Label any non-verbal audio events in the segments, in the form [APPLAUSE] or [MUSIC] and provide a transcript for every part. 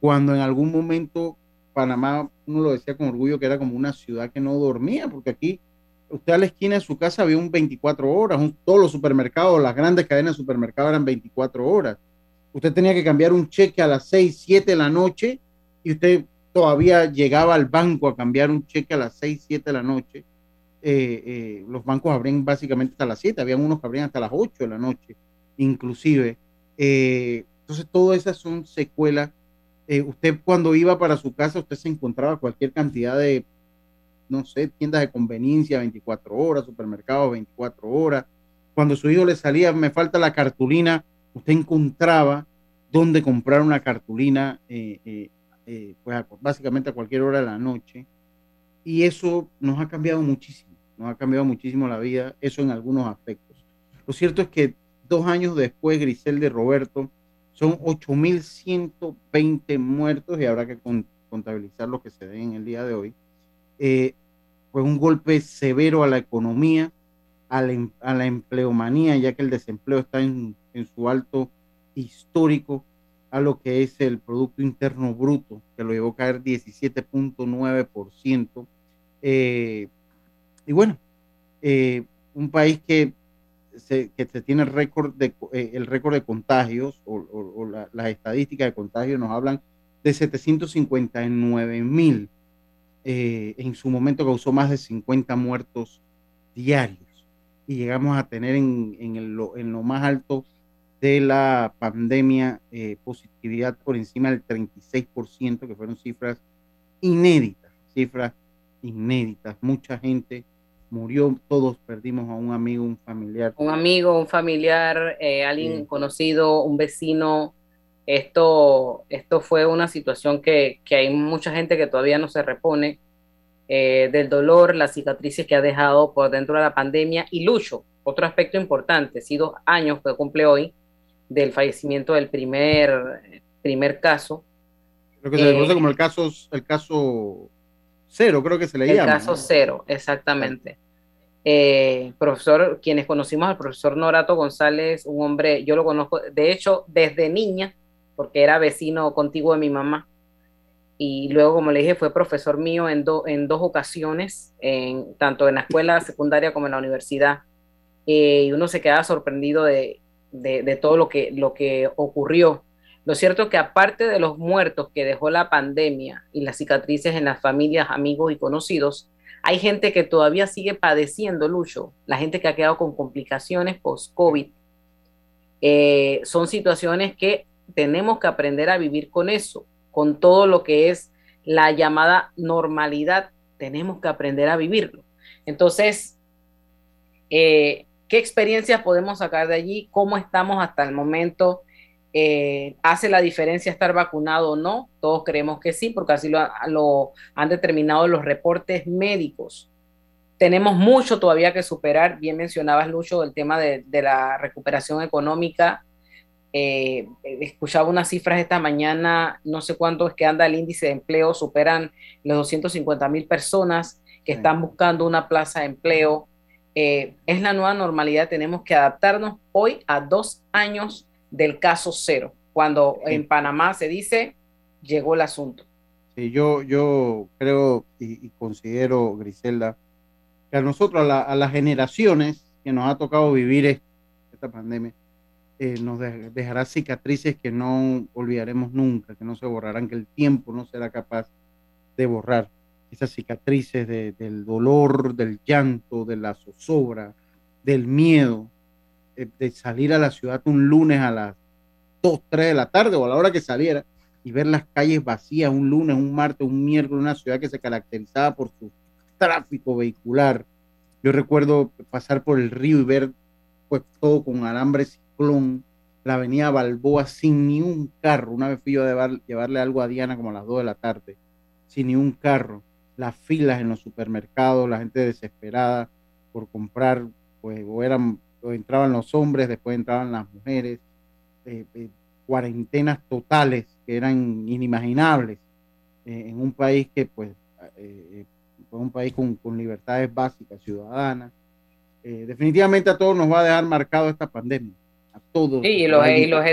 cuando en algún momento Panamá, uno lo decía con orgullo, que era como una ciudad que no dormía, porque aquí usted a la esquina de su casa había un 24 horas, todos los supermercados, las grandes cadenas de supermercados eran 24 horas. Usted tenía que cambiar un cheque a las 6, 7 de la noche y usted todavía llegaba al banco a cambiar un cheque a las 6, 7 de la noche. Eh, eh, los bancos abrían básicamente hasta las 7, habían unos que abrían hasta las 8 de la noche, inclusive. Eh, entonces, todas esas son secuelas. Usted cuando iba para su casa, usted se encontraba cualquier cantidad de no sé, tiendas de conveniencia 24 horas, supermercados 24 horas. Cuando su hijo le salía, me falta la cartulina, usted encontraba dónde comprar una cartulina, eh, eh, eh, pues básicamente a cualquier hora de la noche. Y eso nos ha cambiado muchísimo, nos ha cambiado muchísimo la vida, eso en algunos aspectos. Lo cierto es que dos años después, Grisel de Roberto, son 8.120 muertos y habrá que contabilizar lo que se den en el día de hoy eh, fue un golpe severo a la economía, a la, em, a la empleomanía, ya que el desempleo está en, en, su alto histórico, a lo que es el Producto Interno Bruto, que lo llevó a caer 17.9%. Eh, y bueno, eh, un país que se, que se tiene récord de, eh, el récord de contagios o la, las estadísticas de contagios nos hablan de 759 mil eh, en su momento causó más de 50 muertos diarios y llegamos a tener en, en, el, en lo más alto de la pandemia eh, positividad por encima del 36%, que fueron cifras inéditas, cifras inéditas. Mucha gente murió, todos perdimos a un amigo, un familiar. Un amigo, un familiar, eh, alguien sí. conocido, un vecino, esto, esto fue una situación que, que hay mucha gente que todavía no se repone eh, del dolor, las cicatrices que ha dejado por dentro de la pandemia y Lucho, otro aspecto importante, sí, dos años que cumple hoy del fallecimiento del primer, primer caso. Creo que se conoce eh, como el caso, el caso cero, creo que se le el llama. El caso ¿no? cero, exactamente. Eh, profesor, quienes conocimos al profesor Norato González, un hombre, yo lo conozco, de hecho, desde niña, porque era vecino contiguo de mi mamá. Y luego, como le dije, fue profesor mío en, do, en dos ocasiones, en, tanto en la escuela secundaria como en la universidad. Eh, y uno se queda sorprendido de, de, de, todo lo que, lo que ocurrió. Lo cierto es que aparte de los muertos que dejó la pandemia y las cicatrices en las familias, amigos y conocidos, hay gente que todavía sigue padeciendo, Lucho, la gente que ha quedado con complicaciones post-COVID. Eh, son situaciones que tenemos que aprender a vivir con eso, con todo lo que es la llamada normalidad, tenemos que aprender a vivirlo. Entonces, eh, ¿qué experiencias podemos sacar de allí? ¿Cómo estamos hasta el momento? Eh, ¿Hace la diferencia estar vacunado o no? Todos creemos que sí, porque así lo, lo han determinado los reportes médicos. Tenemos mucho todavía que superar. Bien mencionabas, Lucho, el tema de, de la recuperación económica eh, escuchaba unas cifras esta mañana, no sé cuánto es que anda el índice de empleo, superan los 250 mil personas que sí. están buscando una plaza de empleo. Eh, es la nueva normalidad, tenemos que adaptarnos hoy a dos años del caso cero, cuando sí. en Panamá se dice llegó el asunto. Sí, yo, yo creo y, y considero, Griselda, que a nosotros, a, la, a, las generaciones que nos ha tocado vivir esta pandemia, eh, nos de, dejará cicatrices que no olvidaremos nunca, que no se borrarán, que el tiempo no será capaz de borrar esas cicatrices de, del dolor, del llanto, de la zozobra, del miedo, de salir a la ciudad un lunes a las 2, 3 de la tarde o a la hora que saliera y ver las calles vacías un lunes, un martes, un miércoles, una ciudad que se caracterizaba por su tráfico vehicular. Yo recuerdo pasar por el río y ver pues todo con alambres ciclón, la avenida Balboa sin ni un carro. Una vez fui yo a llevar, llevarle algo a Diana como a las 2 de la tarde, sin ni un carro. Las filas en los supermercados, la gente desesperada por comprar, pues o eran, entraban los hombres, después entraban las mujeres, eh, eh, cuarentenas totales que eran inimaginables eh, en un país que pues fue un país con, con libertades básicas ciudadanas. definitivamente a todos nos va a dejar marcado esta pandemia a todos. Sí, y los, y los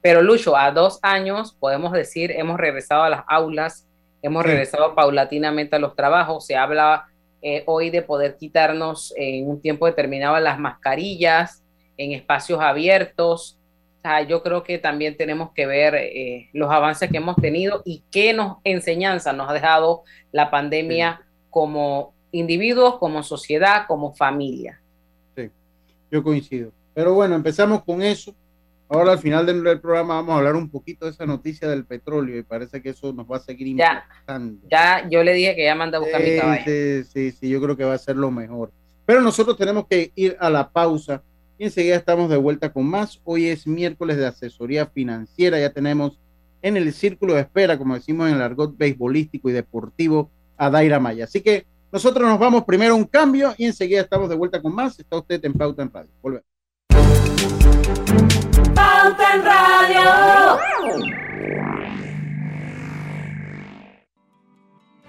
pero Lucho, a dos años podemos decir, hemos regresado a las aulas, hemos regresado paulatinamente a los trabajos, se habla eh, hoy de poder quitarnos en un tiempo determinado las mascarillas en espacios abiertos. O sea, yo creo que también tenemos que ver eh, los avances que hemos tenido y qué nos enseñanza nos ha dejado la pandemia como individuos, como sociedad, como familia. Sí, yo coincido. Pero bueno, empezamos con eso. Ahora al final del, programa vamos a hablar un poquito de esa noticia del petróleo y parece que eso nos va a seguir impactando. Ya, yo le dije que ya manda a buscar mi caballo. Sí, sí, sí, yo creo que va a ser lo mejor. Pero nosotros tenemos que ir a la pausa y enseguida estamos de vuelta con más. Hoy es miércoles de asesoría financiera, ya tenemos en el círculo de espera, como decimos en el argot beisbolístico y deportivo, a Daira Maya. Así que nosotros nos vamos primero a un cambio y enseguida estamos de vuelta con más. Está usted en Pauta en Radio. Volvemos. Pauta en Radio.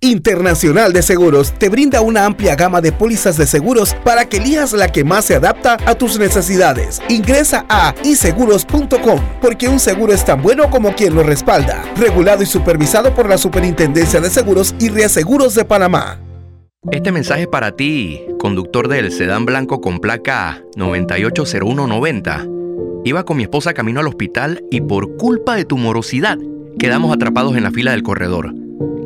Internacional de Seguros te brinda una amplia gama de pólizas de seguros para que elijas la que más se adapta a tus necesidades. Ingresa a iseguros.com porque un seguro es tan bueno como quien lo respalda. Regulado y supervisado por la Superintendencia de Seguros y Reaseguros de Panamá. Este mensaje para ti, conductor del sedán blanco con placa 980190. Iba con mi esposa camino al hospital y por culpa de tu morosidad quedamos atrapados en la fila del corredor.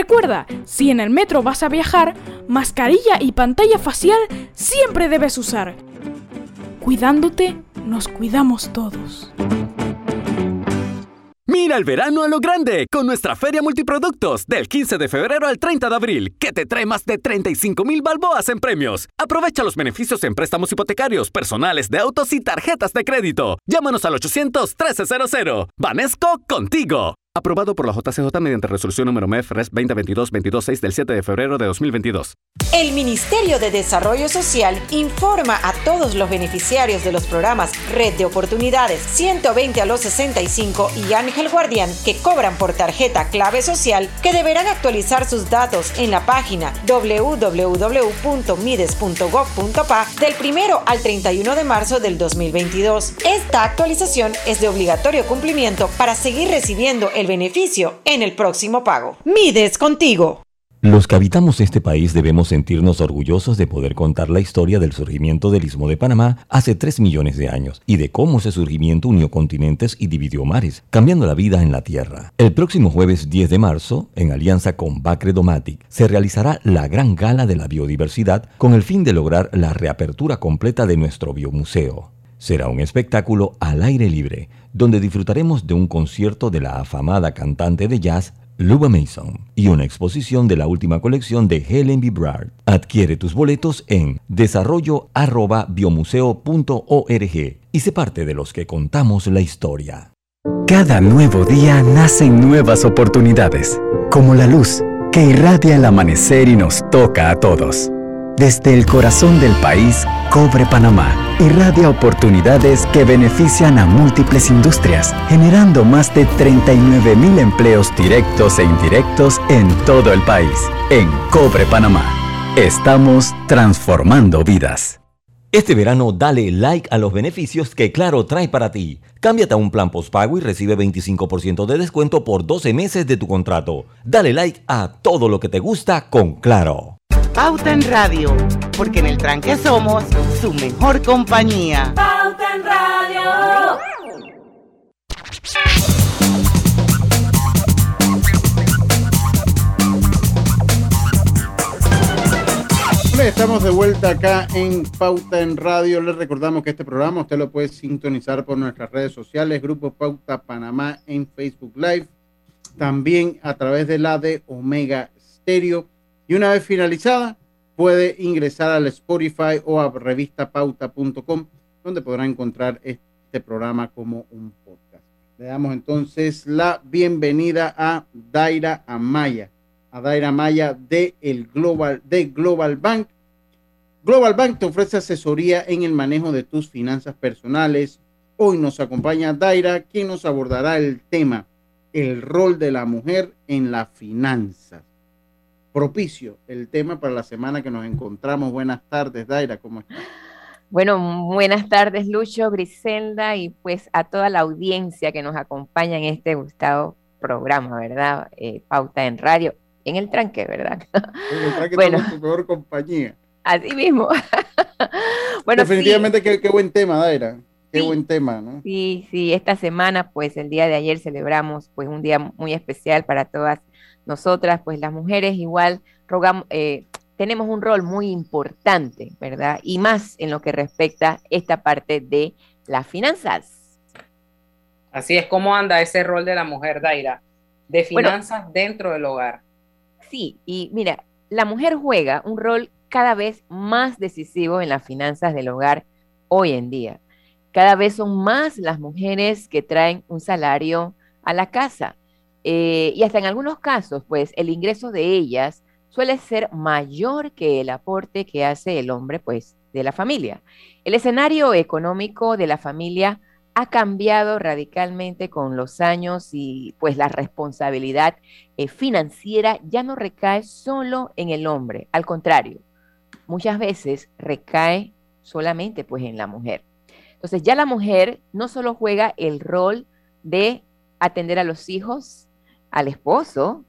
Recuerda, si en el metro vas a viajar, mascarilla y pantalla facial siempre debes usar. Cuidándote, nos cuidamos todos. Mira el verano a lo grande con nuestra feria multiproductos del 15 de febrero al 30 de abril, que te trae más de 35 mil balboas en premios. Aprovecha los beneficios en préstamos hipotecarios, personales de autos y tarjetas de crédito. Llámanos al 800 1300. Vanesco contigo. Aprobado por la JCJ mediante resolución número MEF RES 2022-226 del 7 de febrero de 2022. El Ministerio de Desarrollo Social informa a todos los beneficiarios de los programas Red de Oportunidades 120 a los 65 y Ángel Guardián que cobran por tarjeta clave social que deberán actualizar sus datos en la página www.mides.gov.pa del 1 al 31 de marzo del 2022. Esta actualización es de obligatorio cumplimiento para seguir recibiendo el beneficio en el próximo pago. Mides contigo. Los que habitamos este país debemos sentirnos orgullosos de poder contar la historia del surgimiento del Istmo de Panamá hace 3 millones de años y de cómo ese surgimiento unió continentes y dividió mares, cambiando la vida en la Tierra. El próximo jueves 10 de marzo, en alianza con Bacredomatic, se realizará la Gran Gala de la Biodiversidad con el fin de lograr la reapertura completa de nuestro biomuseo. Será un espectáculo al aire libre, donde disfrutaremos de un concierto de la afamada cantante de jazz Luba Mason y una exposición de la última colección de Helen B. Brard. Adquiere tus boletos en desarrollo@biomuseo.org y sé parte de los que contamos la historia. Cada nuevo día nacen nuevas oportunidades, como la luz que irradia el amanecer y nos toca a todos. Desde el corazón del país, Cobre Panamá irradia oportunidades que benefician a múltiples industrias, generando más de 39 mil empleos directos e indirectos en todo el país. En Cobre Panamá, estamos transformando vidas. Este verano dale like a los beneficios que Claro trae para ti. Cámbiate a un plan postpago y recibe 25% de descuento por 12 meses de tu contrato. Dale like a todo lo que te gusta con Claro. Pauta en Radio, porque en el tranque somos su mejor compañía. Pauta en Radio. Estamos de vuelta acá en Pauta en Radio. Les recordamos que este programa usted lo puede sintonizar por nuestras redes sociales, Grupo Pauta Panamá en Facebook Live, también a través de la de Omega Stereo y una vez finalizada, puede ingresar al Spotify o a revistapauta.com, donde podrá encontrar este programa como un podcast. Le damos entonces la bienvenida a Daira Amaya, a Daira Amaya de, el Global, de Global Bank. Global Bank te ofrece asesoría en el manejo de tus finanzas personales. Hoy nos acompaña Daira, quien nos abordará el tema, el rol de la mujer en la finanzas propicio el tema para la semana que nos encontramos. Buenas tardes, Daira, ¿cómo estás? Bueno, buenas tardes, Lucho, Griselda, y pues a toda la audiencia que nos acompaña en este gustado programa, ¿verdad? Eh, Pauta en radio, en el tranque, ¿verdad? En el tranque bueno, tu mejor compañía. Así mismo. [LAUGHS] bueno, Definitivamente qué, buen tema, Daira. Qué buen tema, ¿no? Sí, sí, esta semana, pues el día de ayer celebramos pues un día muy especial para todas nosotras, pues las mujeres igual rogamos, eh, tenemos un rol muy importante, ¿verdad? Y más en lo que respecta esta parte de las finanzas. Así es, ¿cómo anda ese rol de la mujer, Daira? De finanzas dentro del hogar. Sí, y mira, la mujer juega un rol cada vez más decisivo en las finanzas del hogar hoy en día. Cada vez son más las mujeres que traen un salario a la casa. Eh, y hasta en algunos casos, pues el ingreso de ellas suele ser mayor que el aporte que hace el hombre, pues, de la familia. El escenario económico de la familia ha cambiado radicalmente con los años y pues la responsabilidad eh, financiera ya no recae solo en el hombre, al contrario, muchas veces recae solamente pues en la mujer. Entonces ya la mujer no solo juega el rol de atender a los hijos, al esposo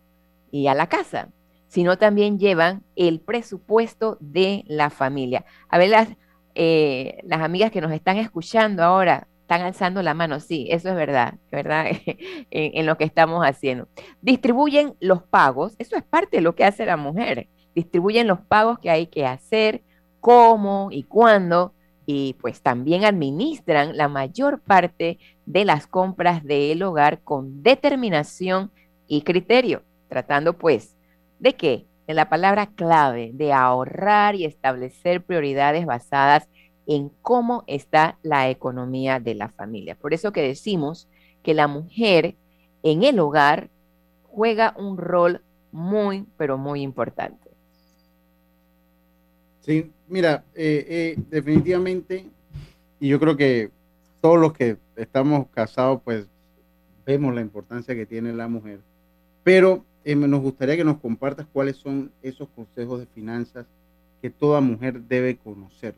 y a la casa, sino también llevan el presupuesto de la familia. A ver, las, eh, las amigas que nos están escuchando ahora están alzando la mano, sí, eso es verdad, ¿verdad? [LAUGHS] en, en, lo que estamos haciendo. Distribuyen los pagos, eso es parte de lo que hace la mujer, distribuyen los pagos que hay que hacer, cómo y cuándo, y pues también administran la mayor parte de las compras del hogar con determinación y criterio, tratando pues de qué? De la palabra clave, de ahorrar y establecer prioridades basadas en cómo está la economía de la familia. Por eso que decimos que la mujer en el hogar juega un rol muy, pero muy importante. Sí, mira, eh, eh, definitivamente, y yo creo que todos los que estamos casados, pues vemos la importancia que tiene la mujer. Pero eh, nos gustaría que nos compartas cuáles son esos consejos de finanzas que toda mujer debe conocer.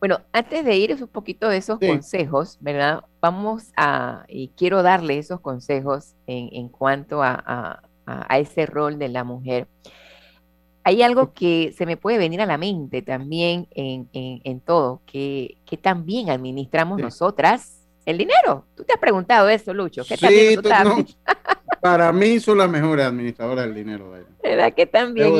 Bueno, antes de ir un poquito de esos consejos, ¿verdad? Vamos a, y quiero darle esos consejos en, cuanto a, a, ese rol de la mujer. Hay algo que se me puede venir a la mente también en, todo, que, también administramos nosotras el dinero. Tú te has preguntado eso, Lucho. ¿Qué sí, para mí son las mejores administradoras del dinero. ¿Verdad que también?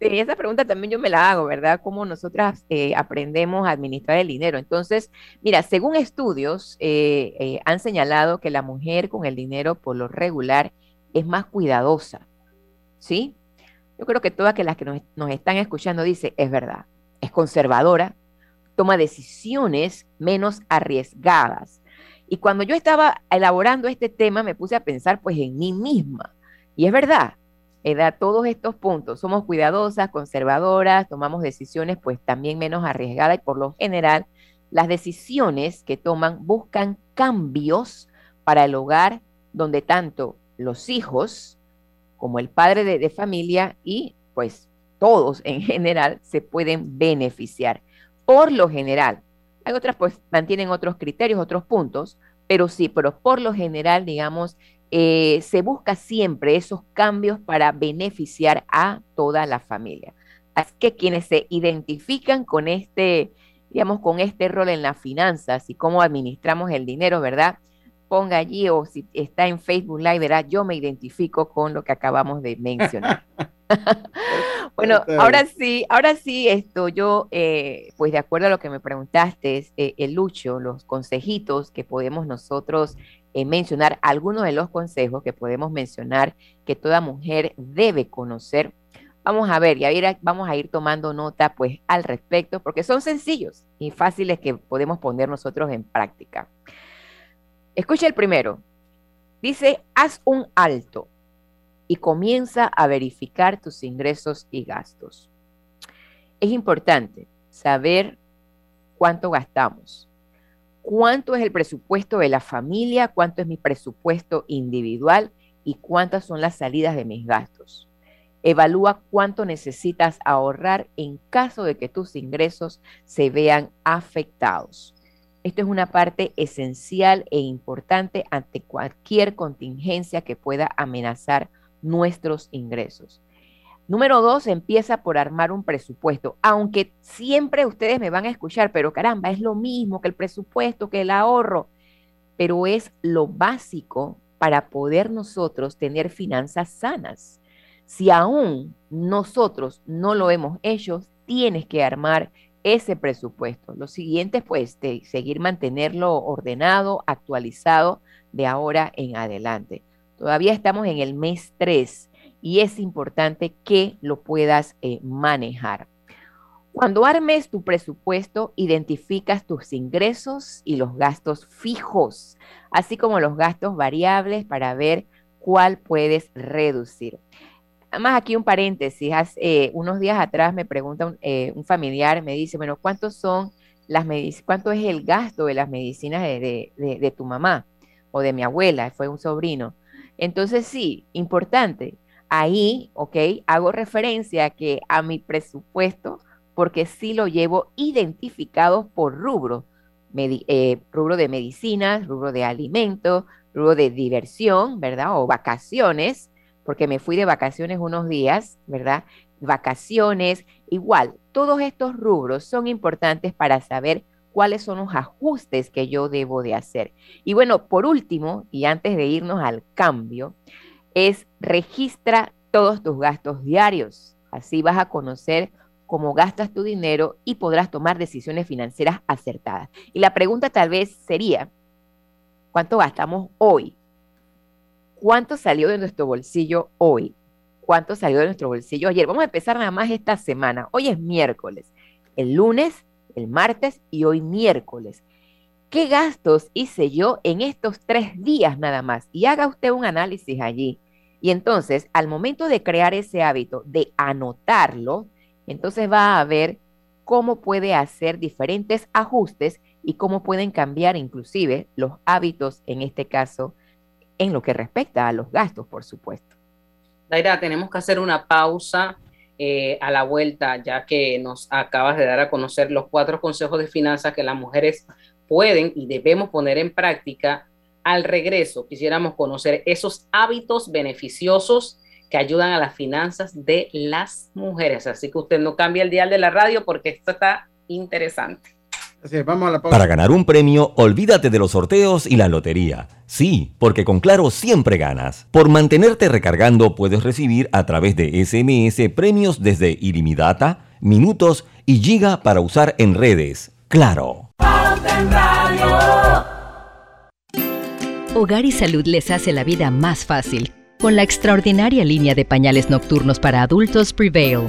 Y esa pregunta también yo me la hago, ¿verdad? ¿Cómo nosotras eh, aprendemos a administrar el dinero? Entonces, mira, según estudios, eh, eh, han señalado que la mujer con el dinero por lo regular es más cuidadosa, ¿sí? Yo creo que todas que las que nos, nos están escuchando dice, es verdad, es conservadora, toma decisiones menos arriesgadas. Y cuando yo estaba elaborando este tema, me puse a pensar pues en mí misma. Y es verdad, da todos estos puntos. Somos cuidadosas, conservadoras, tomamos decisiones pues también menos arriesgadas y por lo general las decisiones que toman buscan cambios para el hogar donde tanto los hijos como el padre de, de familia y pues todos en general se pueden beneficiar. Por lo general, hay otras pues mantienen otros criterios, otros puntos, pero sí, pero por lo general, digamos, eh, se busca siempre esos cambios para beneficiar a toda la familia. Así que quienes se identifican con este, digamos, con este rol en las finanzas y cómo administramos el dinero, ¿verdad? Ponga allí o si está en Facebook Live, ¿verdad? Yo me identifico con lo que acabamos de mencionar. [LAUGHS] [LAUGHS] bueno, ahora sí, ahora sí, esto yo, eh, pues de acuerdo a lo que me preguntaste, eh, el Lucho, los consejitos que podemos nosotros mencionar algunos de los consejos que podemos mencionar que toda mujer debe conocer. Vamos a ver, y a vamos a ir tomando nota pues al respecto, porque son sencillos y fáciles que podemos poner nosotros en práctica. Escucha el primero. Dice, haz un alto y comienza a verificar tus ingresos y gastos. Es importante saber cuánto gastamos, cuánto es el presupuesto de la familia, cuánto es mi presupuesto individual y cuántas son las salidas de mis gastos. Evalúa cuánto necesitas ahorrar en caso de que tus ingresos se vean afectados. Esto es una parte esencial e importante ante cualquier contingencia que pueda amenazar nuestros ingresos. Número dos, empieza por armar un presupuesto, aunque siempre ustedes me van a escuchar, pero caramba, es lo mismo que el presupuesto, que el ahorro, pero es lo básico para poder nosotros tener finanzas sanas. Si aún nosotros no lo hemos hecho, tienes que armar ese presupuesto. Lo siguiente, pues, seguir mantenerlo ordenado, actualizado de ahora en adelante. Todavía estamos en el mes 3 y es importante que lo puedas eh, manejar. Cuando armes tu presupuesto, identificas tus ingresos y los gastos fijos, así como los gastos variables para ver cuál puedes reducir. Además, aquí un paréntesis, hace, unos días atrás me pregunta un, eh, familiar, me dice, bueno, ¿cuántos son las cuánto es el gasto de las medicinas de tu mamá o de mi abuela? Fue un sobrino. Entonces, sí, importante, ahí, ¿ok? Hago referencia a que a mi presupuesto, porque sí lo llevo identificado por rubro, eh, rubro de medicinas, rubro de alimentos, rubro de diversión, ¿verdad? O vacaciones, porque me fui de vacaciones unos días, ¿verdad? Vacaciones, igual, todos estos rubros son importantes para saber cuáles son los ajustes que yo debo de hacer. Y bueno, por último, y antes de irnos al cambio, es registra todos tus gastos diarios. Así vas a conocer cómo gastas tu dinero y podrás tomar decisiones financieras acertadas. Y la pregunta tal vez sería, ¿cuánto gastamos hoy? ¿Cuánto salió de nuestro bolsillo hoy? ¿Cuánto salió de nuestro bolsillo ayer? Vamos a empezar nada más esta semana. Hoy es miércoles. El lunes, el martes y hoy miércoles. ¿Qué gastos hice yo en estos tres días nada más? Y haga usted un análisis allí. Y entonces, al momento de crear ese hábito, de anotarlo, entonces va a ver cómo puede hacer diferentes ajustes y cómo pueden cambiar inclusive los hábitos, en este caso, en lo que respecta a los gastos, por supuesto. Daira, tenemos que hacer una pausa eh, a la vuelta, ya que nos acabas de dar a conocer los cuatro consejos de finanzas que las mujeres pueden y debemos poner en práctica, al regreso quisiéramos conocer esos hábitos beneficiosos que ayudan a las finanzas de las mujeres. Así que usted no cambia el dial de la radio porque esto está interesante. Vamos a la Para ganar un premio, olvídate de los sorteos y la lotería. Sí, porque con Claro siempre ganas. Por mantenerte recargando puedes recibir a través de SMS premios desde ilimitada, minutos y giga para usar en redes. Claro. Hogar y Salud les hace la vida más fácil con la extraordinaria línea de pañales nocturnos para adultos Prevail.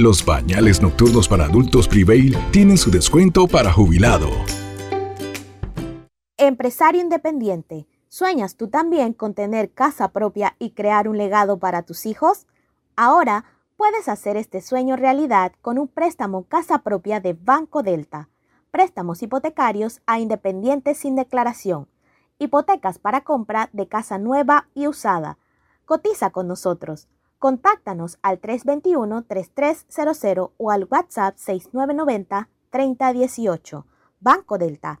Los pañales nocturnos para adultos Prevail tienen su descuento para jubilado. Empresario independiente, ¿sueñas tú también con tener casa propia y crear un legado para tus hijos? Ahora puedes hacer este sueño realidad con un préstamo casa propia de Banco Delta. Préstamos hipotecarios a independientes sin declaración. Hipotecas para compra de casa nueva y usada. Cotiza con nosotros Contáctanos al 321-3300 o al WhatsApp 6990-3018. Banco Delta,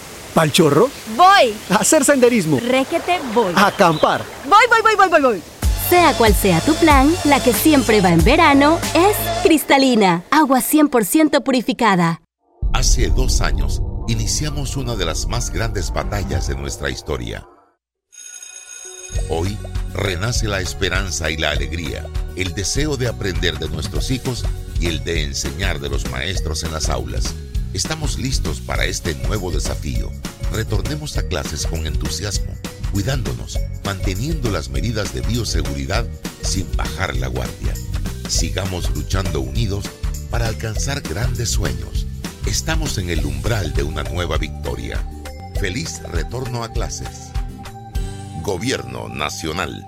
¿Pal chorro? Voy. A hacer senderismo. Requete, voy. A acampar. Voy, voy, voy, voy, voy, voy. Sea cual sea tu plan, la que siempre va en verano es cristalina, agua 100% purificada. Hace dos años iniciamos una de las más grandes batallas de nuestra historia. Hoy renace la esperanza y la alegría, el deseo de aprender de nuestros hijos y el de enseñar de los maestros en las aulas Estamos listos para este nuevo desafío. Retornemos a clases con entusiasmo, cuidándonos, manteniendo las medidas de bioseguridad sin bajar la guardia. Sigamos luchando unidos para alcanzar grandes sueños. Estamos en el umbral de una nueva victoria. Feliz retorno a clases. Gobierno Nacional.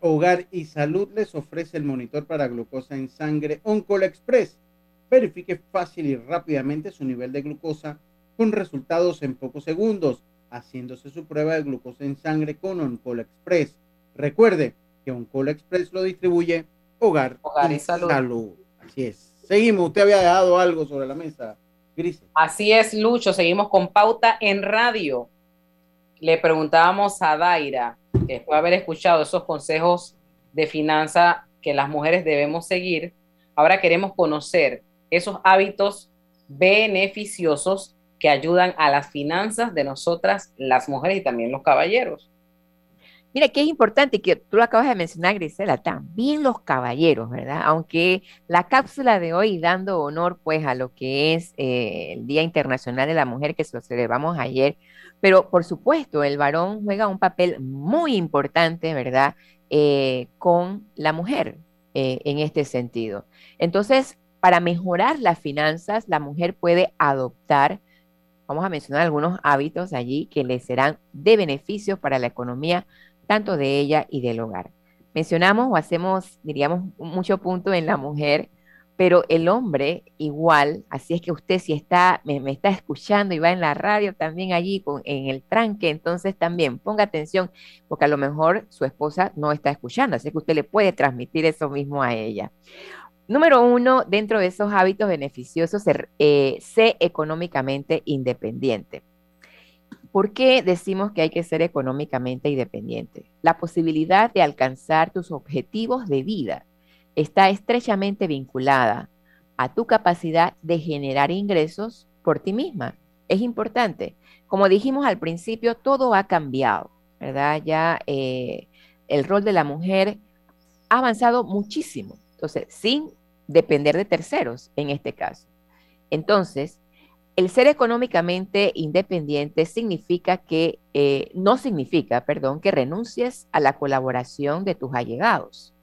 Hogar y Salud les ofrece el monitor para glucosa en sangre Oncol Express. Verifique fácil y rápidamente su nivel de glucosa con resultados en pocos segundos, haciéndose su prueba de glucosa en sangre con Oncol Express. Recuerde que Oncol Express lo distribuye Hogar, y, salud. Así es. Seguimos. Usted había dejado algo sobre la mesa, Gris. Así es, Lucho. Seguimos con pauta en radio. Le preguntábamos a Daira, después de haber escuchado esos consejos de finanza que las mujeres debemos seguir, ahora queremos conocer esos hábitos beneficiosos que ayudan a las finanzas de nosotras, las mujeres y también los caballeros. Mira, que es importante que tú lo acabas de mencionar, Grisela, también los caballeros, ¿verdad? Aunque la cápsula de hoy dando honor pues a lo que es eh, el Día Internacional de la Mujer que lo celebramos ayer, pero por supuesto el varón juega un papel muy importante, ¿verdad? Eh, con la mujer eh, en este sentido. Entonces, para mejorar las finanzas, la mujer puede adoptar, vamos a mencionar algunos hábitos allí que le serán de beneficio para la economía tanto de ella y del hogar. Mencionamos o hacemos, diríamos, mucho punto en la mujer, pero el hombre igual, así es que usted si está, me, está escuchando y va en la radio también allí en el tranque, entonces también ponga atención, porque a lo mejor su esposa no está escuchando, así que usted le puede transmitir eso mismo a ella. Número uno, dentro de esos hábitos beneficiosos, ser, eh, sé económicamente independiente. ¿Por qué decimos que hay que ser económicamente independiente? La posibilidad de alcanzar tus objetivos de vida está estrechamente vinculada a tu capacidad de generar ingresos por ti misma. Es importante. Como dijimos al principio, todo ha cambiado, ¿verdad? Ya eh, el rol de la mujer ha avanzado muchísimo. Entonces, sin depender de terceros en este caso. Entonces, el ser económicamente independiente significa que, eh, no significa, perdón, que renuncies a la colaboración de tus allegados.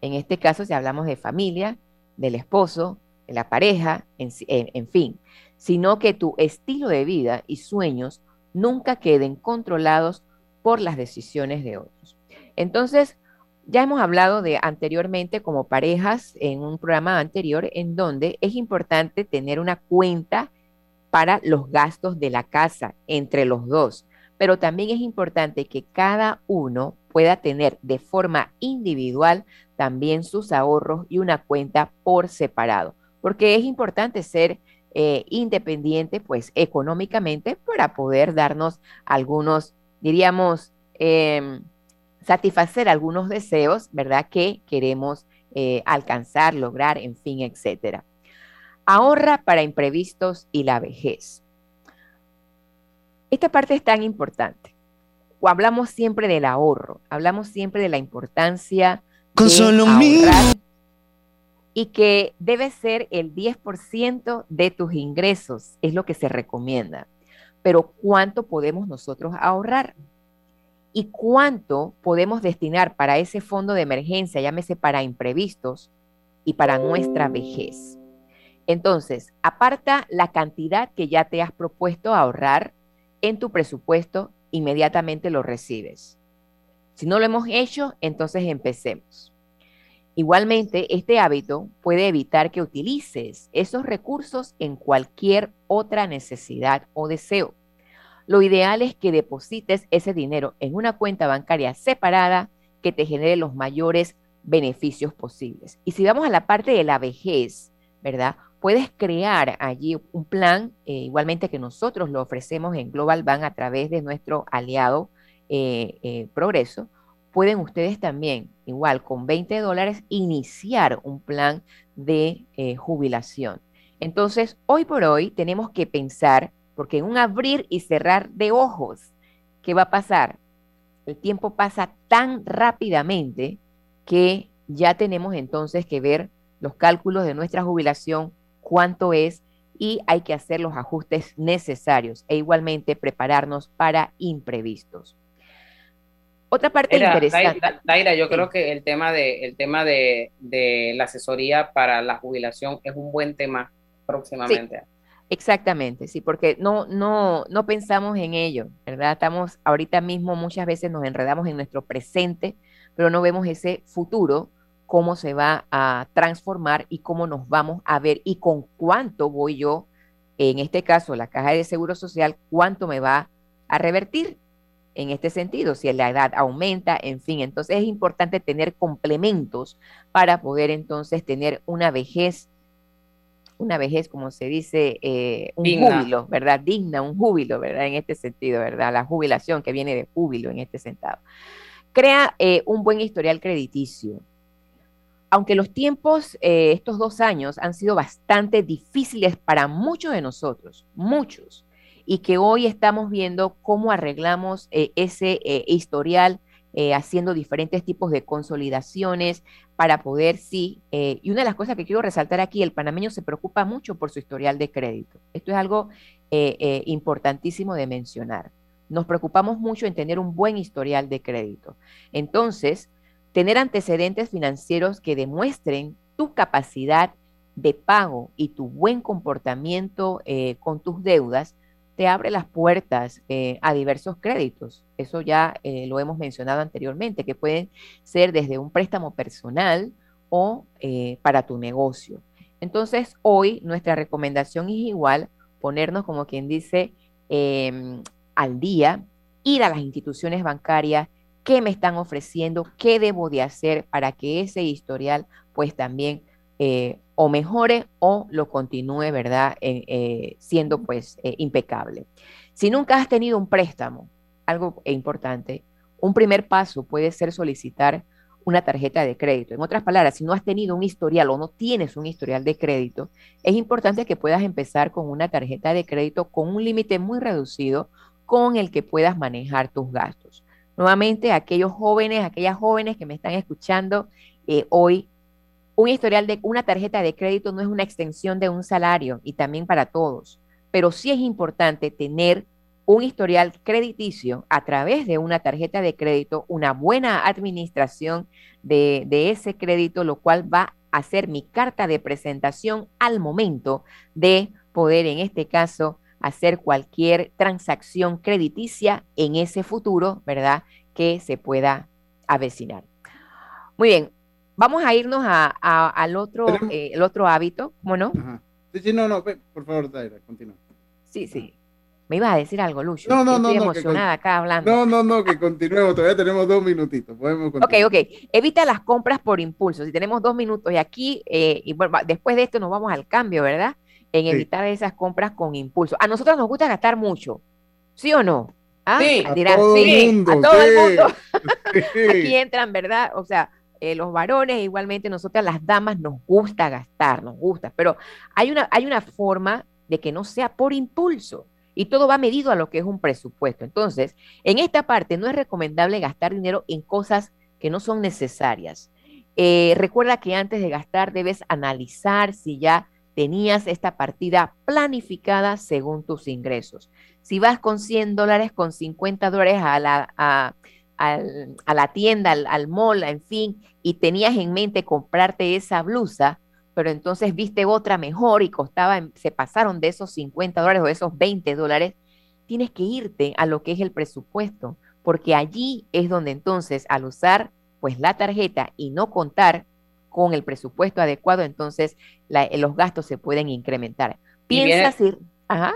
En este caso, si hablamos de familia, del esposo, de la pareja, en, en fin, sino que tu estilo de vida y sueños nunca queden controlados por las decisiones de otros. Entonces, ya hemos hablado de anteriormente como parejas en un programa anterior en donde es importante tener una cuenta para los gastos de la casa entre los dos. Pero también es importante que cada uno pueda tener de forma individual también sus ahorros y una cuenta por separado, porque es importante ser eh, independiente, pues económicamente, para poder darnos algunos, diríamos, em, satisfacer algunos deseos, ¿verdad? Que queremos eh, alcanzar, lograr, en fin, etcétera. Ahorra para imprevistos y la vejez. Esta parte es tan importante. Hablamos siempre del ahorro, hablamos siempre de la importancia Con de solo ahorrar y que debe ser el 10% de tus ingresos, es lo que se recomienda. Pero ¿cuánto podemos nosotros ahorrar? ¿Y cuánto podemos destinar para ese fondo de emergencia, llámese para imprevistos y para nuestra vejez? Entonces, aparta la cantidad que ya te has propuesto ahorrar en tu presupuesto, inmediatamente lo recibes. Si no lo hemos hecho, entonces empecemos. Igualmente, este hábito puede evitar que utilices esos recursos en cualquier otra necesidad o deseo. Lo ideal es que deposites ese dinero en una cuenta bancaria separada que te genere los mayores beneficios posibles. Y si vamos a la parte de la vejez, ¿verdad? Puedes crear allí un plan, eh, igualmente que nosotros lo ofrecemos en Global Bank a través de nuestro aliado eh, eh, Progreso. Pueden ustedes también, igual con 20 dólares, iniciar un plan de jubilación. Entonces, hoy por hoy tenemos que pensar, porque en un abrir y cerrar de ojos, ¿qué va a pasar? El tiempo pasa tan rápidamente que ya tenemos entonces que ver los cálculos de nuestra jubilación cuánto es y hay que hacer los ajustes necesarios e igualmente prepararnos para imprevistos. Otra parte interesante. Daira, yo creo que el tema, de, el tema de, la asesoría para la jubilación es un buen tema próximamente. exactamente, sí, porque no, no, no pensamos en ello, ¿verdad? Estamos ahorita mismo muchas veces nos enredamos en nuestro presente pero no vemos ese futuro, cómo se va a transformar y cómo nos vamos a ver y con cuánto voy yo, en este caso la caja de seguro social, cuánto me va a revertir en este sentido, si la edad aumenta, en fin, entonces es importante tener complementos para poder entonces tener una vejez, una vejez, como se dice, eh, un júbilo, ¿verdad? Digna, un júbilo, ¿verdad? En este sentido, ¿verdad? La jubilación que viene de júbilo en este sentido. Crea eh, un buen historial crediticio. Aunque los tiempos, eh, estos dos años, han sido bastante difíciles para muchos de nosotros, muchos, y que hoy estamos viendo cómo arreglamos eh, ese eh, historial haciendo diferentes tipos de consolidaciones para poder, sí, y una de las cosas que quiero resaltar aquí, el panameño se preocupa mucho por su historial de crédito. Esto es algo importantísimo de mencionar. Nos preocupamos mucho en tener un buen historial de crédito. Entonces, tener antecedentes financieros que demuestren tu capacidad de pago y tu buen comportamiento con tus deudas te abre las puertas eh, a diversos créditos. Eso ya eh, lo hemos mencionado anteriormente, que pueden ser desde un préstamo personal o eh, para tu negocio. Entonces, hoy nuestra recomendación es igual, ponernos como quien dice em, al día, ir a las instituciones bancarias, qué me están ofreciendo, qué debo de hacer para que ese historial pues también o mejore o lo continúe, ¿verdad? Eh, siendo pues eh, impecable. Si nunca has tenido un préstamo, algo importante, un primer paso puede ser solicitar una tarjeta de crédito. En otras palabras, si no has tenido un historial o no tienes un historial de crédito, es importante que puedas empezar con una tarjeta de crédito con un límite muy reducido con el que puedas manejar tus gastos. Nuevamente, aquellos jóvenes, aquellas jóvenes que me están escuchando eh, hoy, un historial de una tarjeta de crédito no es una extensión de un salario y también para todos, pero sí es importante tener un historial crediticio a través de una tarjeta de crédito, una buena administración de, ese crédito, lo cual va a ser mi carta de presentación al momento de poder, en este caso, hacer cualquier transacción crediticia en ese futuro, ¿verdad? Que se pueda avecinar. Muy bien, Vamos a irnos a, al otro, eh, el otro hábito, ¿cómo no? Sí, sí, no, no, por favor, Daira, continúa. Sí, sí. Me ibas a decir algo, Lucho. No, no, no. Estoy emocionada acá hablando. No, no, no, que continuemos. Todavía tenemos dos minutitos. Podemos ok, ok. Evita las compras por impulso. Si tenemos dos minutos y aquí, eh, y bueno, después de esto nos vamos al cambio, ¿verdad? En evitar esas compras con impulso. A nosotros nos gusta gastar mucho. ¿Sí o no? ¿Ah? Sí. A todo el mundo, a todo el mundo. [LAUGHS] [LAUGHS] aquí entran, ¿verdad? O sea, eh, los varones, igualmente nosotras las damas nos gusta gastar, nos gusta, pero hay una, hay una forma de que no sea por impulso y todo va medido a lo que es un presupuesto. Entonces, en esta parte no es recomendable gastar dinero en cosas que no son necesarias. Eh, recuerda que antes de gastar debes analizar si ya tenías esta partida planificada según tus ingresos. Si vas con 100 dólares, con 50 dólares a la, a, a la tienda, al, al mall, en fin, y tenías en mente comprarte esa blusa, pero entonces viste otra mejor y costaba, se pasaron de esos 50 dólares o esos 20 dólares, tienes que irte a lo que es el presupuesto, porque allí es donde entonces al usar pues la tarjeta y no contar con el presupuesto adecuado, entonces los gastos se pueden incrementar. Piensa si... Ajá.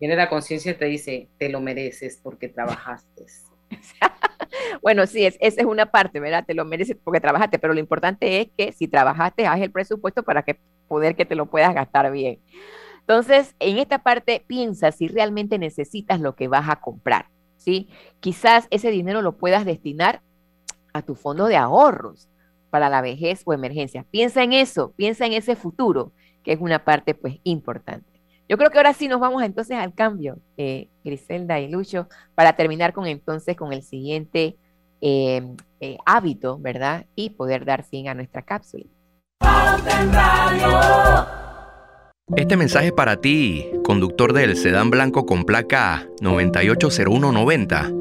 Viene la conciencia y te dice, te lo mereces porque trabajaste. [LAUGHS] bueno, sí, esa es una parte, ¿verdad? Te lo mereces porque trabajaste, pero lo importante es que si trabajaste, haz el presupuesto para que poder que te lo puedas gastar bien. Entonces, en esta parte, piensa si realmente necesitas lo que vas a comprar, ¿sí? Quizás ese dinero lo puedas destinar a tu fondo de ahorros para la vejez o emergencia. Piensa en eso, piensa en ese futuro, que es una parte, pues, importante. Yo creo que ahora sí nos vamos entonces al cambio, eh, Griselda y Lucho, para terminar con entonces con el siguiente eh, eh, hábito, ¿verdad? Y poder dar fin a nuestra cápsula. Este mensaje para ti, conductor del sedán blanco con placa 980190.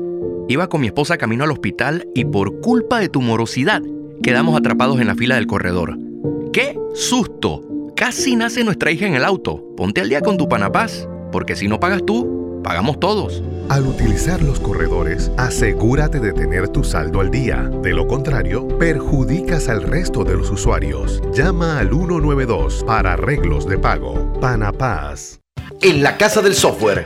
Iba con mi esposa camino al hospital y por culpa de tu morosidad quedamos atrapados en la fila del corredor. ¡Qué susto! Casi nace nuestra hija en el auto. Ponte al día con tu panapaz, porque si no pagas tú, pagamos todos. Al utilizar los corredores, asegúrate de tener tu saldo al día. De lo contrario, perjudicas al resto de los usuarios. Llama al 192 para arreglos de pago. Panapaz. En la Casa del Software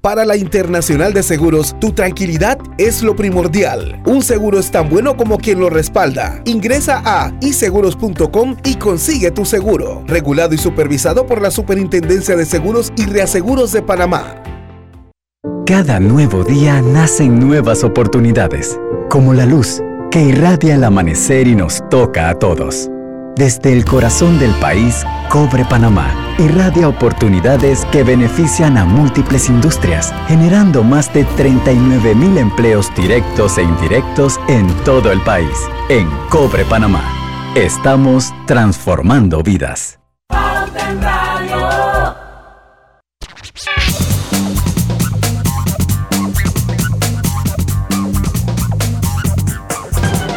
Para la Internacional de Seguros, tu tranquilidad es lo primordial. Un seguro es tan bueno como quien lo respalda. Ingresa a iseguros.com y consigue tu seguro. Regulado y supervisado por la Superintendencia de Seguros y Reaseguros de Panamá. Cada nuevo día nacen nuevas oportunidades, como la luz que irradia el amanecer y nos toca a todos. Desde el corazón del país, Cobre Panamá irradia oportunidades que benefician a múltiples industrias, generando más de 39 mil empleos directos e indirectos en todo el país. En Cobre Panamá, estamos transformando vidas.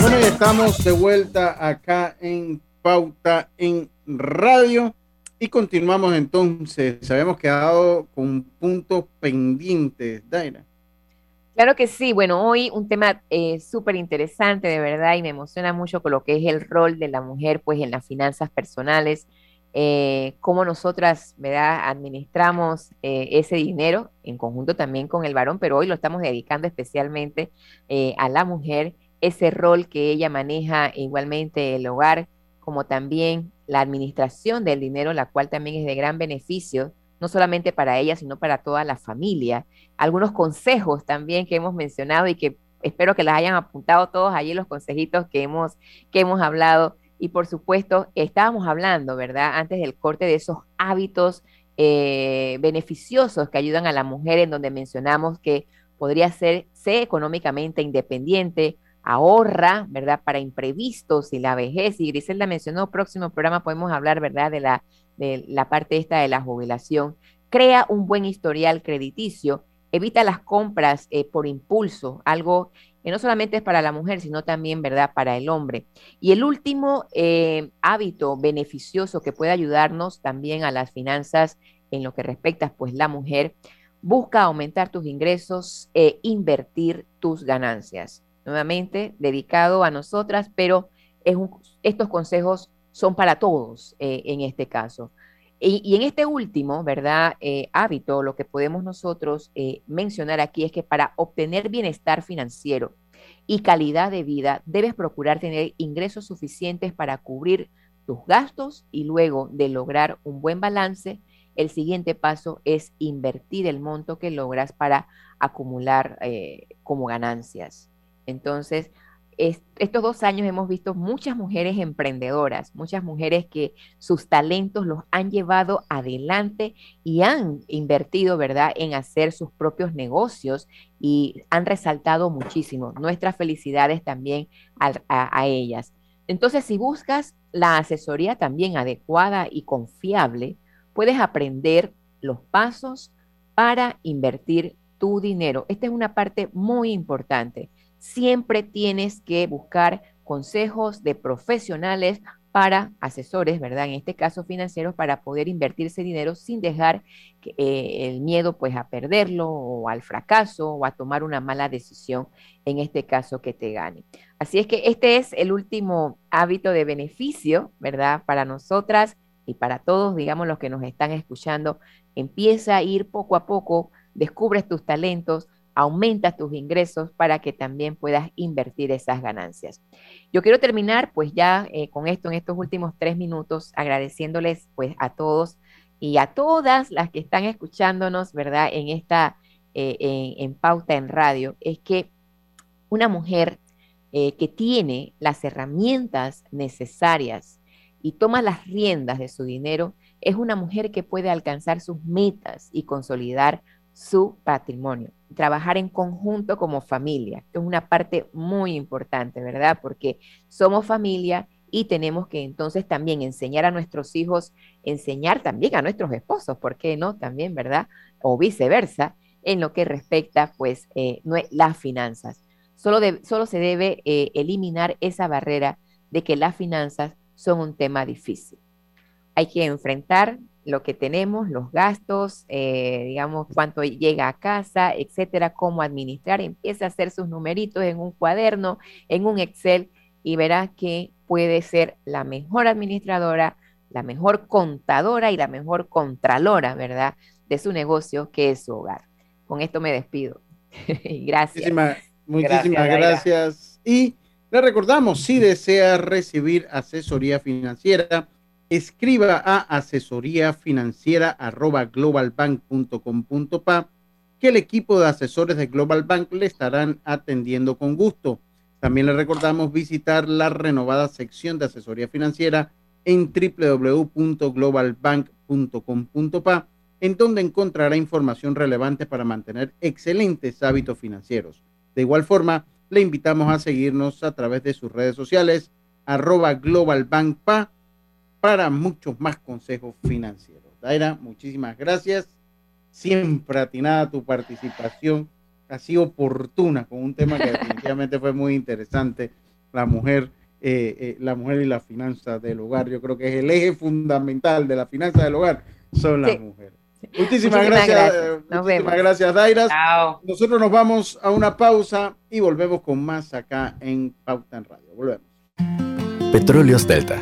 Bueno, y estamos de vuelta acá en Pauta en Radio. Y continuamos entonces. Habíamos quedado con puntos pendientes, Daira. Claro que sí. Bueno, hoy un tema eh, súper interesante, de verdad, y me emociona mucho con lo que es el rol de la mujer, pues, en las finanzas personales, eh, cómo nosotras, ¿verdad?, administramos eh, ese dinero en conjunto también con el varón, pero hoy lo estamos dedicando especialmente eh, a la mujer, ese rol que ella maneja igualmente el hogar, como también la administración del dinero, la cual también es de gran beneficio, no solamente para ella, sino para toda la familia. Algunos consejos también que hemos mencionado y que espero que las hayan apuntado todos allí los consejitos que hemos, que hemos hablado. Y por supuesto, estábamos hablando, ¿verdad? Antes del corte de esos hábitos eh, beneficiosos que ayudan a la mujer, en donde mencionamos que podría ser, ser económicamente independiente, ahorra, ¿verdad? Para imprevistos y la vejez. Y Griselda mencionó, próximo programa podemos hablar, ¿verdad? De la, de la parte esta de la jubilación. Crea un buen historial crediticio, evita las compras eh, por impulso, algo que no solamente es para la mujer, sino también, ¿verdad?, para el hombre. Y el último eh, hábito beneficioso que puede ayudarnos también a las finanzas en lo que respecta, pues, la mujer, busca aumentar tus ingresos e invertir tus ganancias. Nuevamente, dedicado a nosotras, pero estos consejos son para todos eh, en este caso. Y, en este último, ¿verdad? Eh, hábito, lo que podemos nosotros eh, mencionar aquí es que para obtener bienestar financiero y calidad de vida, debes procurar tener ingresos suficientes para cubrir tus gastos y luego de lograr un buen balance, el siguiente paso es invertir el monto que logras para acumular como ganancias. Entonces, estos dos años hemos visto muchas mujeres emprendedoras, muchas mujeres que sus talentos los han llevado adelante y han invertido, ¿verdad?, en hacer sus propios negocios y han resaltado muchísimo. Nuestras felicidades también a ellas. Entonces, si buscas la asesoría también adecuada y confiable, puedes aprender los pasos para invertir tu dinero. Esta es una parte muy importante siempre tienes que buscar consejos de profesionales para asesores, ¿verdad? En este caso financieros, para poder invertirse dinero sin dejar eh, el miedo pues a perderlo o al fracaso o a tomar una mala decisión, en este caso que te gane. Así es que este es el último hábito de beneficio, ¿verdad? Para nosotras y para todos, digamos, los que nos están escuchando. Empieza a ir poco a poco, descubres tus talentos, aumenta tus ingresos para que también puedas invertir esas ganancias. Yo quiero terminar pues ya eh, con esto en estos últimos tres minutos agradeciéndoles pues a todos y a todas las que están escuchándonos, ¿verdad? En esta, eh, en, pauta en radio, es que una mujer eh, que tiene las herramientas necesarias y toma las riendas de su dinero, es una mujer que puede alcanzar sus metas y consolidar su patrimonio trabajar en conjunto como familia. es una parte muy importante, ¿verdad? Porque somos familia y tenemos que entonces también enseñar a nuestros hijos, enseñar también a nuestros esposos, ¿por qué no? También, ¿verdad? O viceversa, en lo que respecta, pues, eh, las finanzas. Solo, solo se debe eh, eliminar esa barrera de que las finanzas son un tema difícil. Hay que enfrentar lo que tenemos, los gastos, eh, digamos, cuánto llega a casa, etcétera, cómo administrar. Empieza a hacer sus numeritos en un cuaderno, en un Excel y verá que puede ser la mejor administradora, la mejor contadora y la mejor contralora, ¿verdad? De su negocio, que es su hogar. Con esto me despido. [LAUGHS] gracias. Muchísimas, gracias. Y le recordamos, si desea recibir asesoría financiera, escriba a asesoría financiera globalbank.com.pa que el equipo de asesores de Global Bank le estarán atendiendo con gusto. También le recordamos visitar la renovada sección de asesoría financiera en www.globalbank.com.pa, en donde encontrará información relevante para mantener excelentes hábitos financieros. De igual forma, le invitamos a seguirnos a través de sus redes sociales, arroba globalbankpa para muchos más consejos financieros. Daira, muchísimas gracias. Siempre atinada tu participación, así oportuna con un tema que [LAUGHS] definitivamente fue muy interesante, la mujer, eh, eh, la mujer y la finanza del hogar. Yo creo que es el eje fundamental de la finanza del hogar, son las mujeres. Muchísimas, gracias. muchísimas gracias, Daira. Nosotros nos vamos a una pausa y volvemos con más acá en Pauta en Radio. Volvemos. Petróleos Delta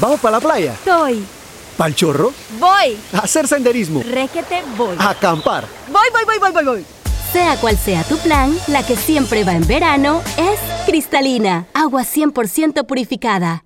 ¿Vamos para la playa? Soy. ¿Pal chorro? Voy. A hacer senderismo. Requete, voy. A acampar. Voy, voy, voy, voy, voy, voy. Sea cual sea tu plan, la que siempre va en verano es cristalina, agua 100% purificada.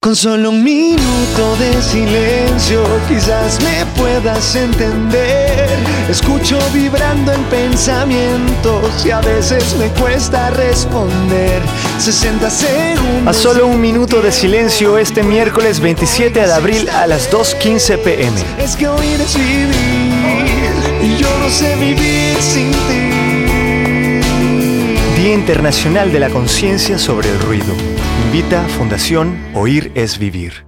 Con solo un minuto de silencio quizás me puedas entender. Escucho vibrando en pensamientos y a veces me cuesta responder. 60 segundos. A solo un minuto de silencio este miércoles 27 de abril a las 2.15 pm. Es que oír es vivir y yo no sé vivir sin ti. Día Internacional de la Conciencia sobre el Ruido. Invita Fundación Oír es Vivir.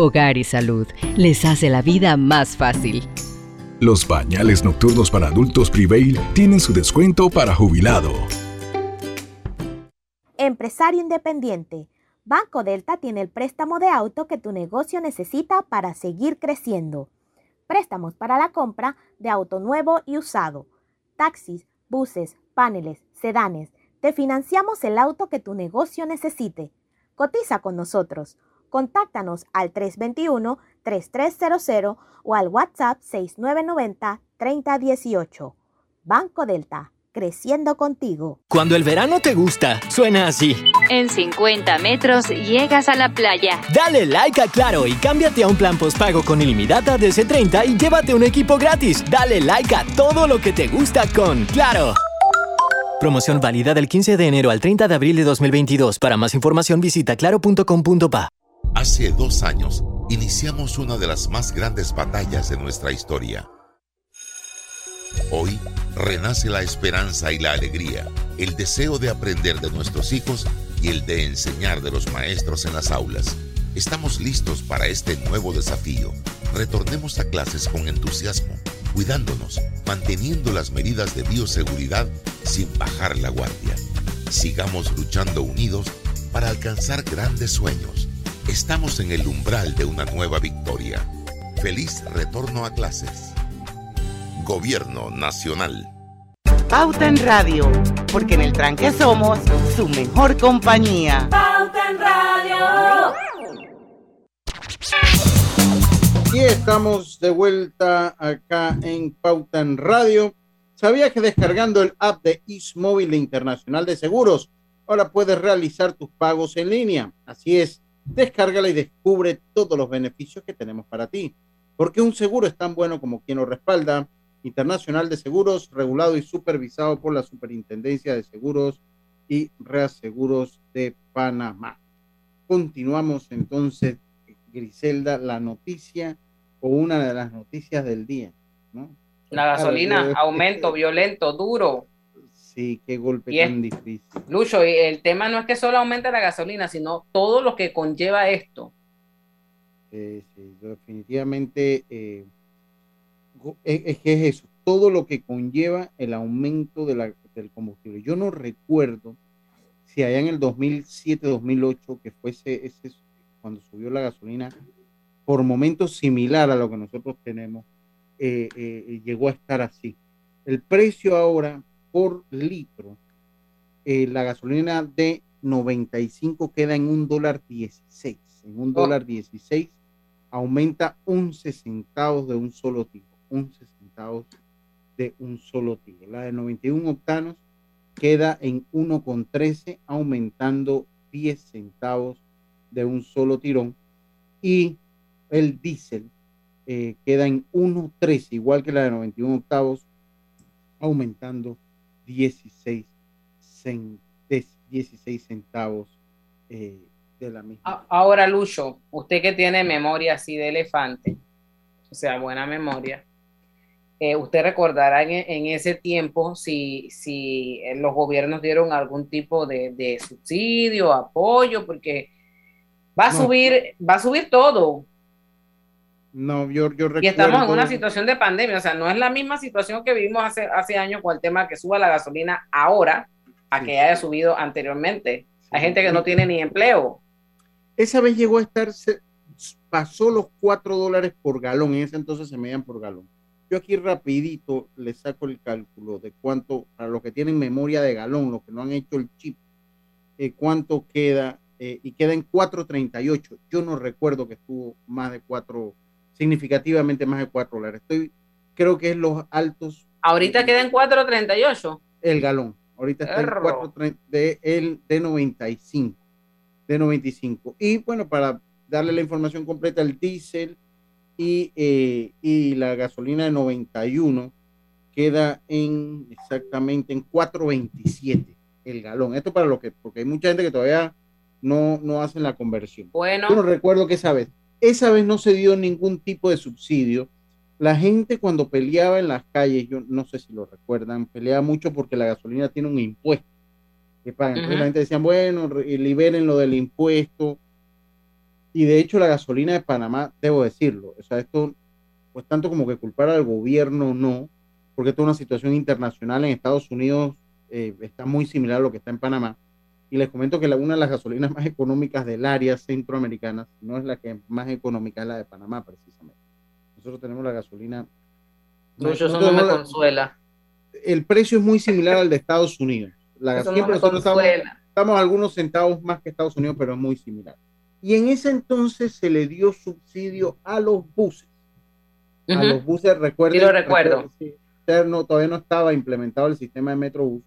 Hogar y Salud les hace la vida más fácil. Los pañales nocturnos para adultos Prevail tienen su descuento para jubilado. Empresario independiente. Banco Delta tiene el préstamo de auto que tu negocio necesita para seguir creciendo. Préstamos para la compra de auto nuevo y usado. Taxis, buses, paneles, sedanes. Te financiamos el auto que tu negocio necesite. Cotiza con nosotros. Contáctanos al 321-3300 o al WhatsApp 6990-3018. Banco Delta, creciendo contigo. Cuando el verano te gusta, suena así. En 50 metros llegas a la playa. Dale like a Claro y cámbiate a un plan postpago con ilimitada de C30 y llévate un equipo gratis. Dale like a todo lo que te gusta con Claro. Promoción válida del 15 de enero al 30 de abril de 2022. Para más información visita claro.com.pa. Hace dos años iniciamos una de las más grandes batallas de nuestra historia. Hoy renace la esperanza y la alegría, el deseo de aprender de nuestros hijos y el de enseñar de los maestros en las aulas. Estamos listos para este nuevo desafío. Retornemos a clases con entusiasmo, cuidándonos, manteniendo las medidas de bioseguridad sin bajar la guardia. Sigamos luchando unidos para alcanzar grandes sueños. Estamos en el umbral de una nueva victoria. Feliz retorno a clases. Gobierno Nacional. Pauta en Radio, porque en el tranque somos su mejor compañía. Pauta en Radio. Y estamos de vuelta acá en Pauta en Radio. ¿Sabía que descargando el app de Móvil Internacional de Seguros, ahora puedes realizar tus pagos en línea? Así es, descárgala y descubre todos los beneficios que tenemos para ti. Porque un seguro es tan bueno como quien lo respalda. Internacional de Seguros, regulado y supervisado por la Superintendencia de Seguros y Reaseguros de Panamá. Continuamos entonces, Griselda, la noticia o una de las noticias del día, ¿no? La gasolina, aumento [LAUGHS] violento, duro. Sí, qué golpe tan difícil. Lucho, el tema no es que solo aumente la gasolina, sino todo lo que conlleva esto. sí, definitivamente eh, es, que es eso, todo lo que conlleva el aumento de la, del combustible. Yo no recuerdo si allá en el 2007-2008, que fuese ese, cuando subió la gasolina, por momentos similar a lo que nosotros tenemos, eh, eh, llegó a estar así. El precio ahora por litro, eh, la gasolina de 95 queda en un dólar 16. En un oh. dólar 16 aumenta 11 centavos de un solo tipo. 11 centavos de un solo tiro. La de 91 octanos queda en 1,13, aumentando 10 centavos de un solo tirón. Y el diésel eh, queda en 1,13, igual que la de 91 octavos, aumentando 16, 16 centavos eh, de la misma. Ahora, Lucho, usted que tiene memoria así de elefante, o sea, buena memoria, eh, usted recordará en, ese tiempo si, si eh, los gobiernos dieron algún tipo de, subsidio, apoyo, porque va a subir, va a subir todo. No, yo, yo recuerdo. Y estamos en una situación de pandemia, o sea, no es la misma situación que vivimos hace, hace años con el tema que suba la gasolina ahora a que haya subido anteriormente. Hay gente que no tiene ni empleo. Esa vez llegó a estar, pasó los cuatro dólares por galón, en ese entonces se medían por galón yo aquí rapidito le saco el cálculo de cuánto, para los que tienen memoria de galón, los que no han hecho el chip, eh, cuánto queda, eh, y queda en 4.38. Yo no recuerdo que estuvo más de 4, significativamente más de 4 dólares. Estoy, creo que es los altos. Ahorita queda en 4.38. El galón. Ahorita está en 4, de, el, de 95. De 95. Y bueno, para darle la información completa, el diésel eh, y, la gasolina de 91 queda en exactamente en 4.27 el galón. Esto para lo que, porque hay mucha gente que todavía no, no hacen la conversión. Bueno. Yo no recuerdo que esa vez, esa vez no se dio ningún tipo de subsidio. La gente cuando peleaba en las calles, yo no sé si lo recuerdan, peleaba mucho porque la gasolina tiene un impuesto que pagan. Entonces la gente decía, bueno, liberen lo del impuesto y de hecho la gasolina de Panamá, debo decirlo, o sea, esto, pues tanto como que culpar al gobierno, no, porque esto es una situación internacional en Estados Unidos, eh, está muy similar a lo que está en Panamá. Y les comento que la, una de las gasolinas más económicas del área centroamericana, no es la que más económica, es la de Panamá, precisamente. Nosotros tenemos la gasolina. No, eso no me consuela. El precio es muy similar al de Estados Unidos. La gasolina, nosotros estamos, estamos algunos centavos más que Estados Unidos, pero es muy similar. Y en ese entonces se le dio subsidio a los buses. A los buses, recuerden. Sí, lo recuerdo. no, todavía no estaba implementado el sistema de Metrobús.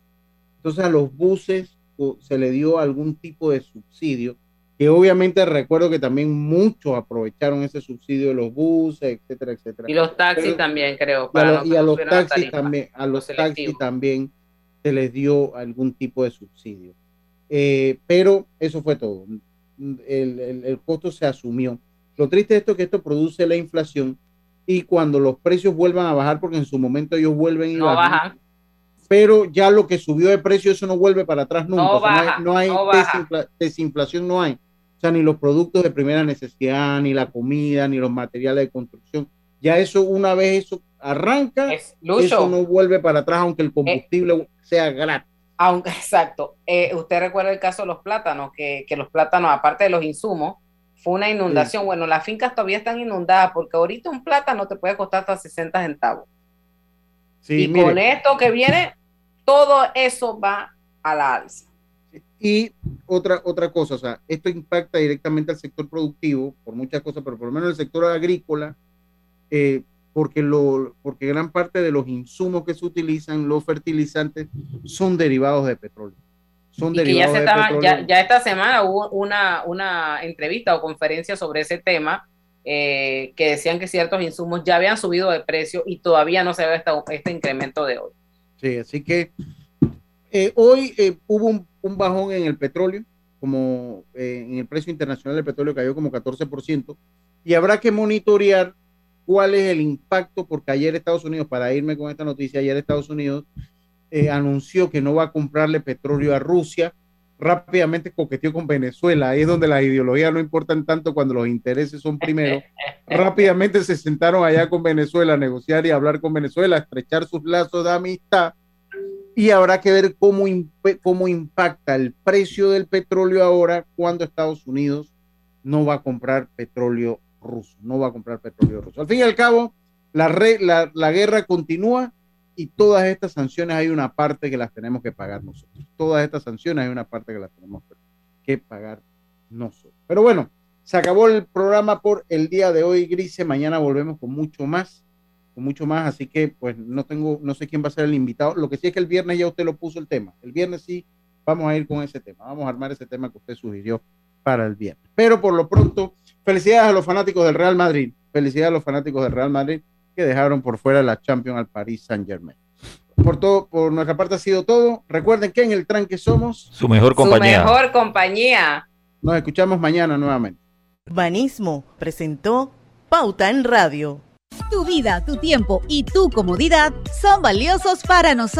Entonces a los buses se le dio algún tipo de subsidio, que obviamente recuerdo que también muchos aprovecharon ese subsidio de los buses, etcétera, etcétera. Y los taxis también, creo. y a, los taxis también, a los, taxis también se les dio algún tipo de subsidio. Eh, pero eso fue todo el, costo se asumió. Lo triste de esto es que esto produce la inflación y cuando los precios vuelvan a bajar, porque en su momento ellos vuelven y no bajan, pero ya lo que subió de precio, eso no vuelve para atrás nunca. No, hay, desinflación, no hay. O sea, ni los productos de primera necesidad, ni la comida, ni los materiales de construcción. Ya eso, una vez eso arranca, eso no vuelve para atrás, aunque el combustible sea gratis. Aunque, [LAUGHS] exacto. Eh, usted recuerda el caso de los plátanos, que, los plátanos, aparte de los insumos, fue una inundación. Bueno, las fincas todavía están inundadas porque ahorita un plátano te puede costar hasta 60 centavos. y con esto que viene, todo eso va a la alza. Y otra, otra cosa, o sea, esto impacta directamente al sector productivo por muchas cosas, pero por lo menos el sector agrícola, eh, porque, lo, porque gran parte de los insumos que se utilizan, los fertilizantes, son derivados de petróleo. Son derivados ya, ya, esta semana hubo una, una entrevista o conferencia sobre ese tema eh, que decían que ciertos insumos ya habían subido de precio y todavía no se ve este, este incremento de hoy. Sí, así que Eh, hoy eh, hubo un, un, bajón en el petróleo, como eh, en el precio internacional del petróleo cayó como 14%, y habrá que monitorear cuál es el impacto, porque ayer Estados Unidos, para irme con esta noticia, ayer Estados Unidos anunció que no va a comprarle petróleo a Rusia, rápidamente coqueteó con Venezuela, ahí es donde las ideologías no importan tanto cuando los intereses son primero, [LAUGHS] rápidamente se sentaron allá con Venezuela a negociar y hablar con Venezuela, a estrechar sus lazos de amistad, y habrá que ver cómo, cómo impacta el precio del petróleo ahora cuando Estados Unidos no va a comprar petróleo ruso, no va a comprar petróleo ruso. Al fin y al cabo, la, re, la, la guerra continúa y todas estas sanciones hay una parte que las tenemos que pagar nosotros. Todas estas sanciones hay una parte que las tenemos que pagar nosotros. Pero bueno, se acabó el programa por el día de hoy, Grise. Mañana volvemos con mucho más con mucho más, así que pues no tengo, no sé quién va a ser el invitado. Lo que sí es que el viernes ya usted lo puso el tema. El viernes sí vamos a ir con ese tema, vamos a armar ese tema que usted sugirió para el viernes. Pero por lo pronto, felicidades a los fanáticos del Real Madrid, felicidades a los fanáticos del Real Madrid que dejaron por fuera la Champions al Paris Saint Germain. Por todo, por nuestra parte ha sido todo. Recuerden que en el tranque somos su mejor compañía. Su mejor compañía. Nos escuchamos mañana nuevamente. Banismo presentó Pauta en Radio. Tu vida, tu tiempo y tu comodidad son valiosos para nosotros.